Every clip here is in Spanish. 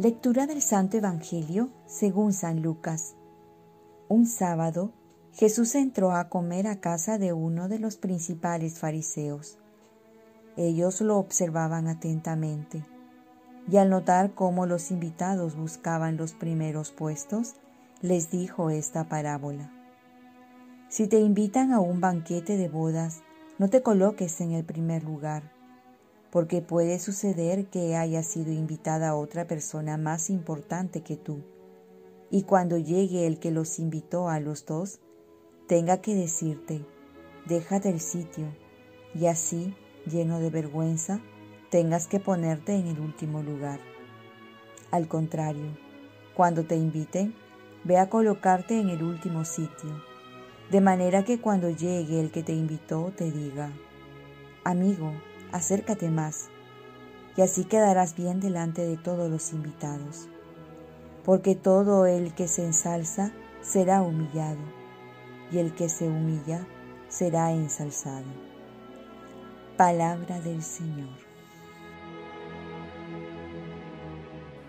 Lectura del Santo Evangelio según San Lucas. Un sábado, Jesús entró a comer a casa de uno de los principales fariseos. Ellos lo observaban atentamente, y al notar cómo los invitados buscaban los primeros puestos, les dijo esta parábola. Si te invitan a un banquete de bodas, no te coloques en el primer lugar porque puede suceder que haya sido invitada otra persona más importante que tú, y cuando llegue el que los invitó a los dos, tenga que decirte, déjate el sitio, y así, lleno de vergüenza, tengas que ponerte en el último lugar. Al contrario, cuando te inviten, ve a colocarte en el último sitio, de manera que cuando llegue el que te invitó te diga, amigo, acércate más, y así quedarás bien delante de todos los invitados, porque todo el que se ensalza será humillado, y el que se humilla será ensalzado. Palabra del Señor.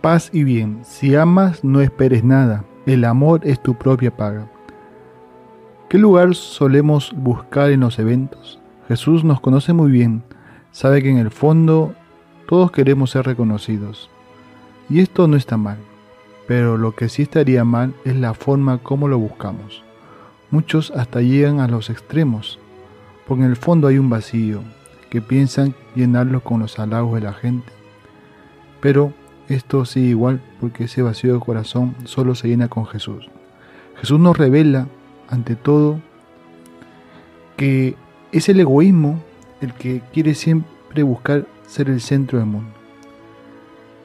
Paz y bien, si amas no esperes nada, el amor es tu propia paga. ¿Qué lugar solemos buscar en los eventos? Jesús nos conoce muy bien sabe que en el fondo todos queremos ser reconocidos. Y esto no está mal, pero lo que sí estaría mal es la forma como lo buscamos. Muchos hasta llegan a los extremos, porque en el fondo hay un vacío que piensan llenarlo con los halagos de la gente. Pero esto sigue igual porque ese vacío de corazón solo se llena con Jesús. Jesús nos revela, ante todo, que es el egoísmo el que quiere siempre buscar ser el centro del mundo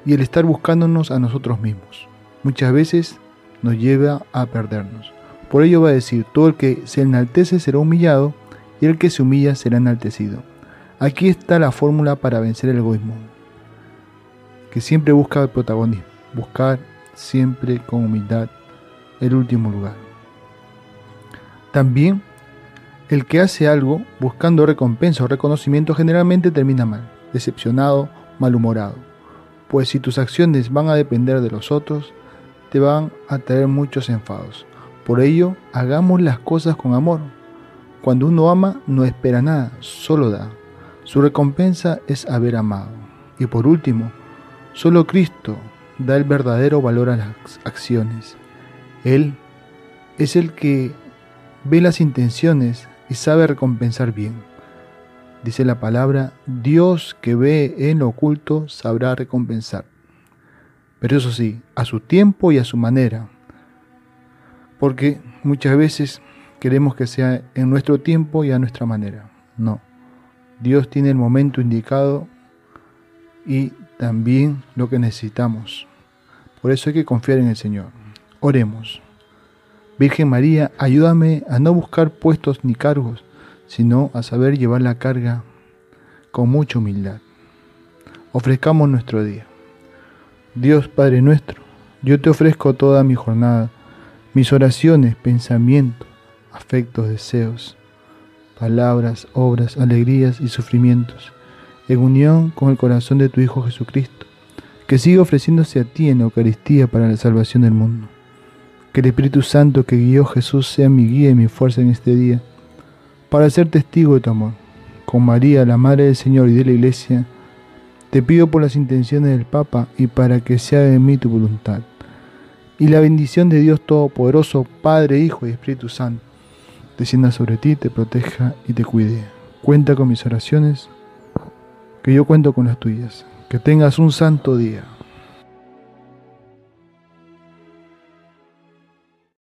y el estar buscándonos a nosotros mismos. Muchas veces nos lleva a perdernos. Por ello va a decir, todo el que se enaltece será humillado y el que se humilla será enaltecido. Aquí está la fórmula para vencer el egoísmo, que siempre busca el protagonismo, buscar siempre con humildad el último lugar. También el que hace algo buscando recompensa o reconocimiento generalmente termina mal, decepcionado, malhumorado. Pues si tus acciones van a depender de los otros, te van a traer muchos enfados. Por ello, hagamos las cosas con amor. Cuando uno ama, no espera nada, solo da. Su recompensa es haber amado. Y por último, solo Cristo da el verdadero valor a las acciones. Él es el que ve las intenciones sabe recompensar bien. Dice la palabra, Dios que ve en lo oculto sabrá recompensar. Pero eso sí, a su tiempo y a su manera. Porque muchas veces queremos que sea en nuestro tiempo y a nuestra manera. No. Dios tiene el momento indicado y también lo que necesitamos. Por eso hay que confiar en el Señor. Oremos. Virgen María, ayúdame a no buscar puestos ni cargos, sino a saber llevar la carga con mucha humildad. Ofrezcamos nuestro día. Dios Padre nuestro, yo te ofrezco toda mi jornada, mis oraciones, pensamientos, afectos, deseos, palabras, obras, alegrías y sufrimientos, en unión con el corazón de tu Hijo Jesucristo, que sigue ofreciéndose a ti en la Eucaristía para la salvación del mundo. Que el Espíritu Santo que guió Jesús sea mi guía y mi fuerza en este día, para ser testigo de tu amor. Con María, la Madre del Señor y de la Iglesia, te pido por las intenciones del Papa y para que sea de mí tu voluntad. Y la bendición de Dios Todopoderoso, Padre, Hijo y Espíritu Santo, descienda sobre ti, te proteja y te cuide. Cuenta con mis oraciones, que yo cuento con las tuyas. Que tengas un santo día.